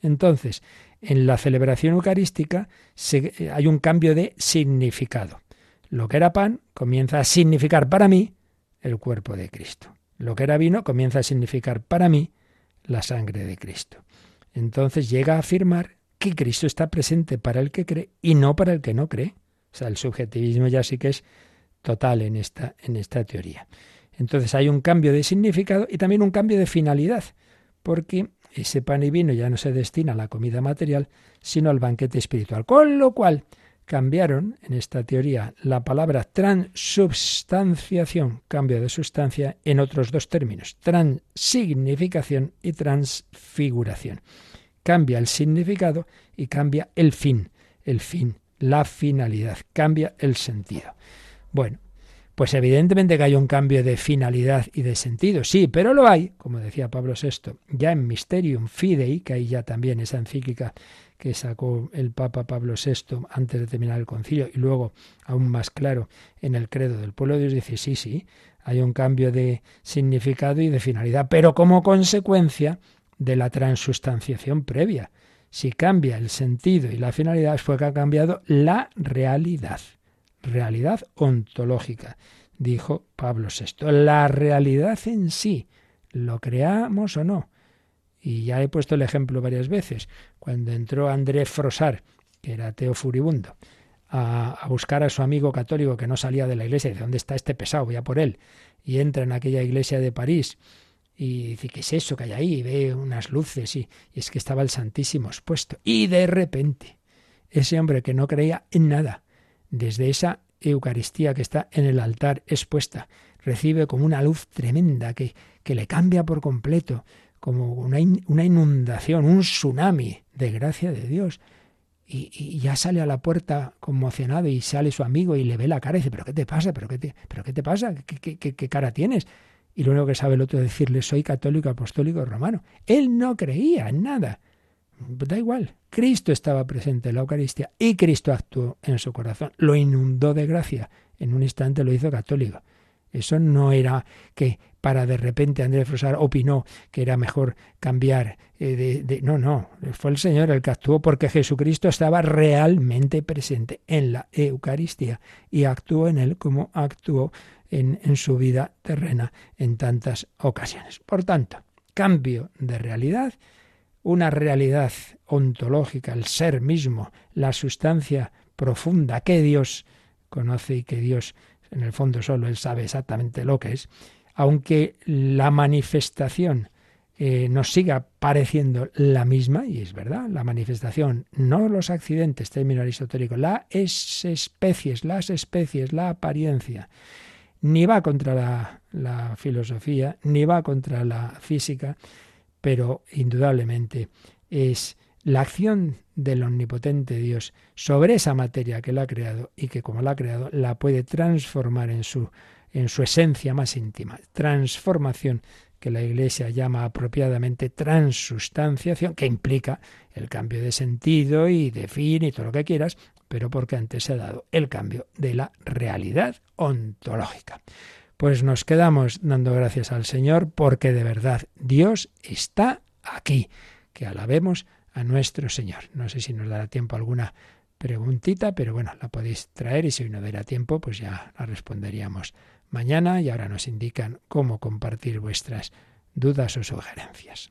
Entonces, en la celebración eucarística se, hay un cambio de significado. Lo que era pan comienza a significar para mí el cuerpo de Cristo. Lo que era vino comienza a significar para mí la sangre de Cristo. Entonces llega a afirmar que Cristo está presente para el que cree y no para el que no cree. O sea, el subjetivismo ya sí que es total en esta, en esta teoría. Entonces hay un cambio de significado y también un cambio de finalidad, porque ese pan y vino ya no se destina a la comida material, sino al banquete espiritual. Con lo cual cambiaron en esta teoría la palabra transubstanciación, cambio de sustancia, en otros dos términos, transignificación y transfiguración cambia el significado y cambia el fin, el fin, la finalidad, cambia el sentido. Bueno, pues evidentemente que hay un cambio de finalidad y de sentido, sí, pero lo hay, como decía Pablo VI, ya en Mysterium Fidei, que hay ya también esa encíclica que sacó el Papa Pablo VI antes de terminar el concilio y luego aún más claro en el credo del pueblo de Dios, dice, sí, sí, hay un cambio de significado y de finalidad, pero como consecuencia de la transustanciación previa. Si cambia el sentido y la finalidad es porque ha cambiado la realidad. Realidad ontológica, dijo Pablo VI. La realidad en sí, lo creamos o no. Y ya he puesto el ejemplo varias veces. Cuando entró André Frosar, que era ateo furibundo, a, a, buscar a su amigo católico que no salía de la iglesia, dice, ¿dónde está este pesado? Voy a por él. Y entra en aquella iglesia de París y dice, ¿qué es eso que hay ahí? Y ve unas luces y, es que estaba el Santísimo expuesto. Y de repente, ese hombre que no creía en nada, desde esa Eucaristía que está en el altar expuesta, recibe como una luz tremenda que, que le cambia por completo, como una, una, inundación, un tsunami de gracia de Dios. Y, ya sale a la puerta conmocionado y sale su amigo y le ve la cara y dice, ¿pero qué te pasa? ¿Pero qué te, ¿pero qué te pasa? ¿Qué, qué, qué, qué cara tienes? Y lo único que sabe el otro es decirle soy católico, apostólico, romano. Él no creía en nada. Da igual. Cristo estaba presente en la Eucaristía y Cristo actuó en su corazón. Lo inundó de gracia. En un instante lo hizo católico. Eso no era que para de repente Andrés Frosar opinó que era mejor cambiar eh, de, de, No, no. Fue el Señor el que actuó porque Jesucristo estaba realmente presente en la Eucaristía y actuó en él como actuó en, su vida terrena en tantas ocasiones. Por tanto, cambio de realidad, una realidad ontológica, el ser mismo, la sustancia profunda que Dios conoce y que Dios en el fondo solo Él sabe exactamente lo que es, aunque la manifestación eh, nos siga pareciendo la misma, y es verdad, la manifestación, no los accidentes, término aristotélico, las especies, las especies, la apariencia, ni va contra la, filosofía, ni va contra la física, pero indudablemente es la acción del omnipotente Dios sobre esa materia que la ha creado y que como la ha creado la puede transformar en su en su esencia más íntima. Transformación que la Iglesia llama apropiadamente transustanciación, que implica el cambio de sentido y de fin y todo lo que quieras, pero porque antes se ha dado el cambio de la realidad ontológica. Pues nos quedamos dando gracias al Señor porque de verdad Dios está aquí. Que alabemos a nuestro Señor. No sé si nos dará tiempo alguna preguntita, pero bueno, la podéis traer y si no dará tiempo, pues ya la responderíamos mañana y ahora nos indican cómo compartir vuestras dudas o sugerencias.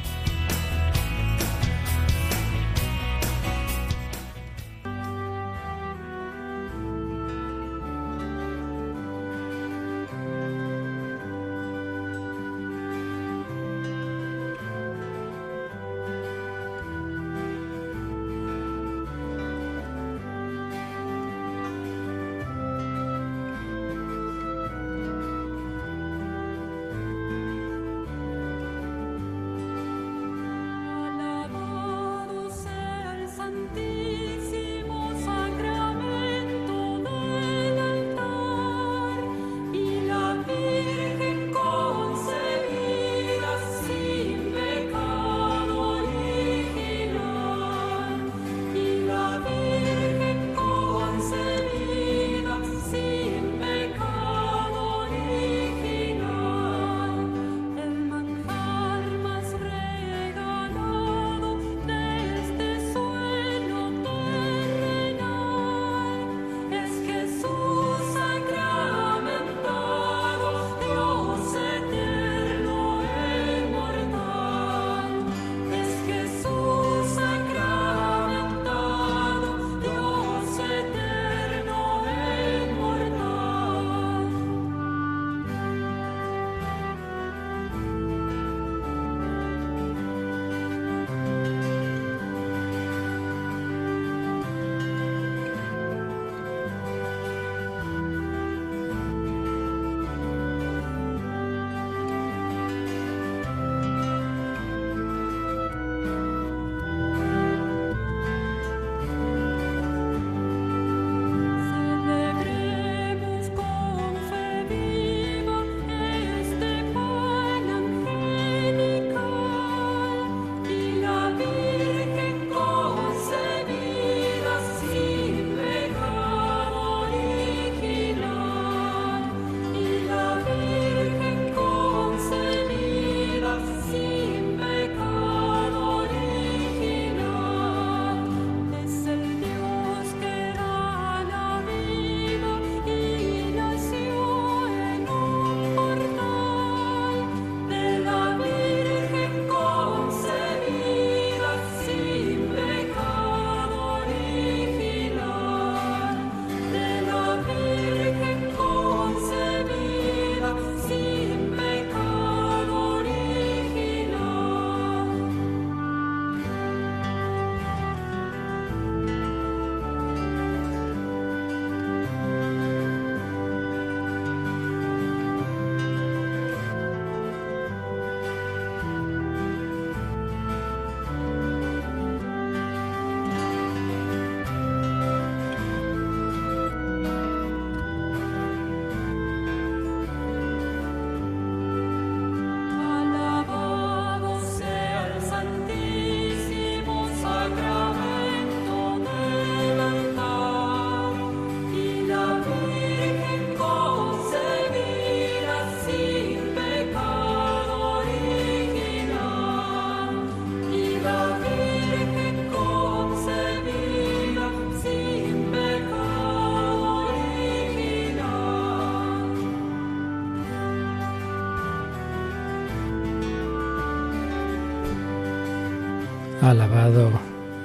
Alabado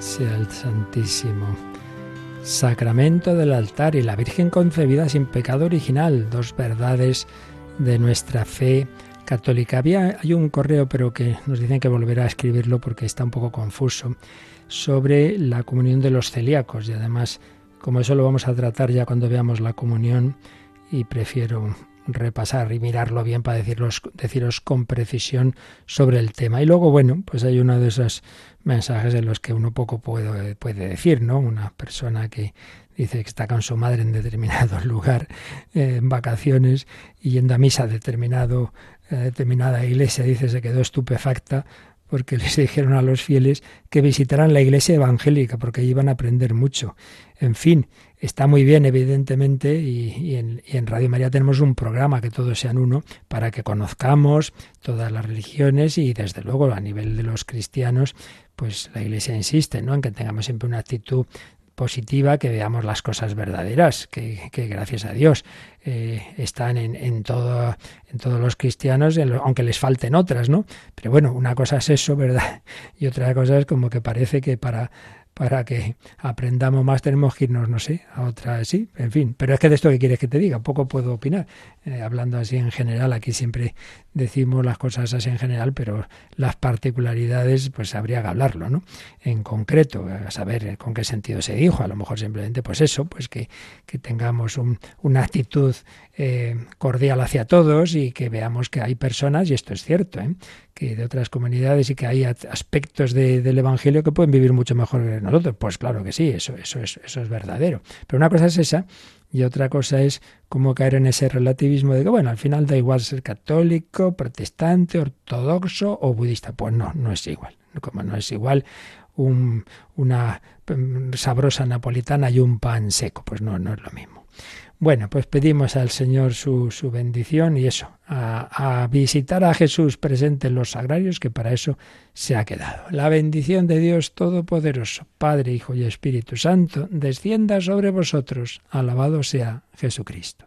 sea el Santísimo. Sacramento del altar y la Virgen concebida sin pecado original, dos verdades de nuestra fe católica. Había, hay un correo, pero que nos dicen que volverá a escribirlo porque está un poco confuso, sobre la comunión de los celíacos. Y además, como eso lo vamos a tratar ya cuando veamos la comunión, y prefiero repasar y mirarlo bien para deciros, deciros con precisión sobre el tema. Y luego, bueno, pues hay uno de esos mensajes en los que uno poco puede, puede decir, ¿no? Una persona que dice que está con su madre en determinado lugar, eh, en vacaciones, y yendo a misa a determinado, eh, determinada iglesia, dice se quedó estupefacta porque les dijeron a los fieles que visitaran la iglesia evangélica, porque iban a aprender mucho. En fin, está muy bien, evidentemente, y, en, Radio María tenemos un programa que todos sean uno para que conozcamos todas las religiones y, desde luego, a nivel de los cristianos, pues la Iglesia insiste ¿no? en que tengamos siempre una actitud positiva que veamos las cosas verdaderas, que, gracias a Dios eh, están en, en, todo, en todos los cristianos, aunque les falten otras, ¿no? Pero bueno, una cosa es eso, ¿verdad? Y otra cosa es como que parece que para para que aprendamos más tenemos que irnos, no sé, a otra, sí, en fin. Pero es que de esto que quieres que te diga, poco puedo opinar. Eh, hablando así en general, aquí siempre decimos las cosas así en general, pero las particularidades, pues habría que hablarlo, ¿no? En concreto, a saber con qué sentido se dijo, a lo mejor simplemente, pues eso, pues que, que tengamos un, una actitud eh, cordial hacia todos y que veamos que hay personas, y esto es cierto, ¿eh? que de otras comunidades y que hay aspectos del Evangelio que pueden vivir mucho mejor que nosotros. Pues claro que sí, eso, eso, es, eso es verdadero. Pero una cosa es esa y otra cosa es cómo caer en ese relativismo de que, bueno, al final da igual ser católico, protestante, ortodoxo o budista. Pues no, no es igual. Como no es igual un, una mm, sabrosa napolitana y un pan seco. Pues no, no es lo mismo. Bueno, pues pedimos al Señor su, su bendición y eso, a, a, visitar a Jesús presente en los sagrarios, que para eso se ha quedado. La bendición de Dios Todopoderoso, Padre, Hijo y Espíritu Santo, descienda sobre vosotros. Alabado sea Jesucristo.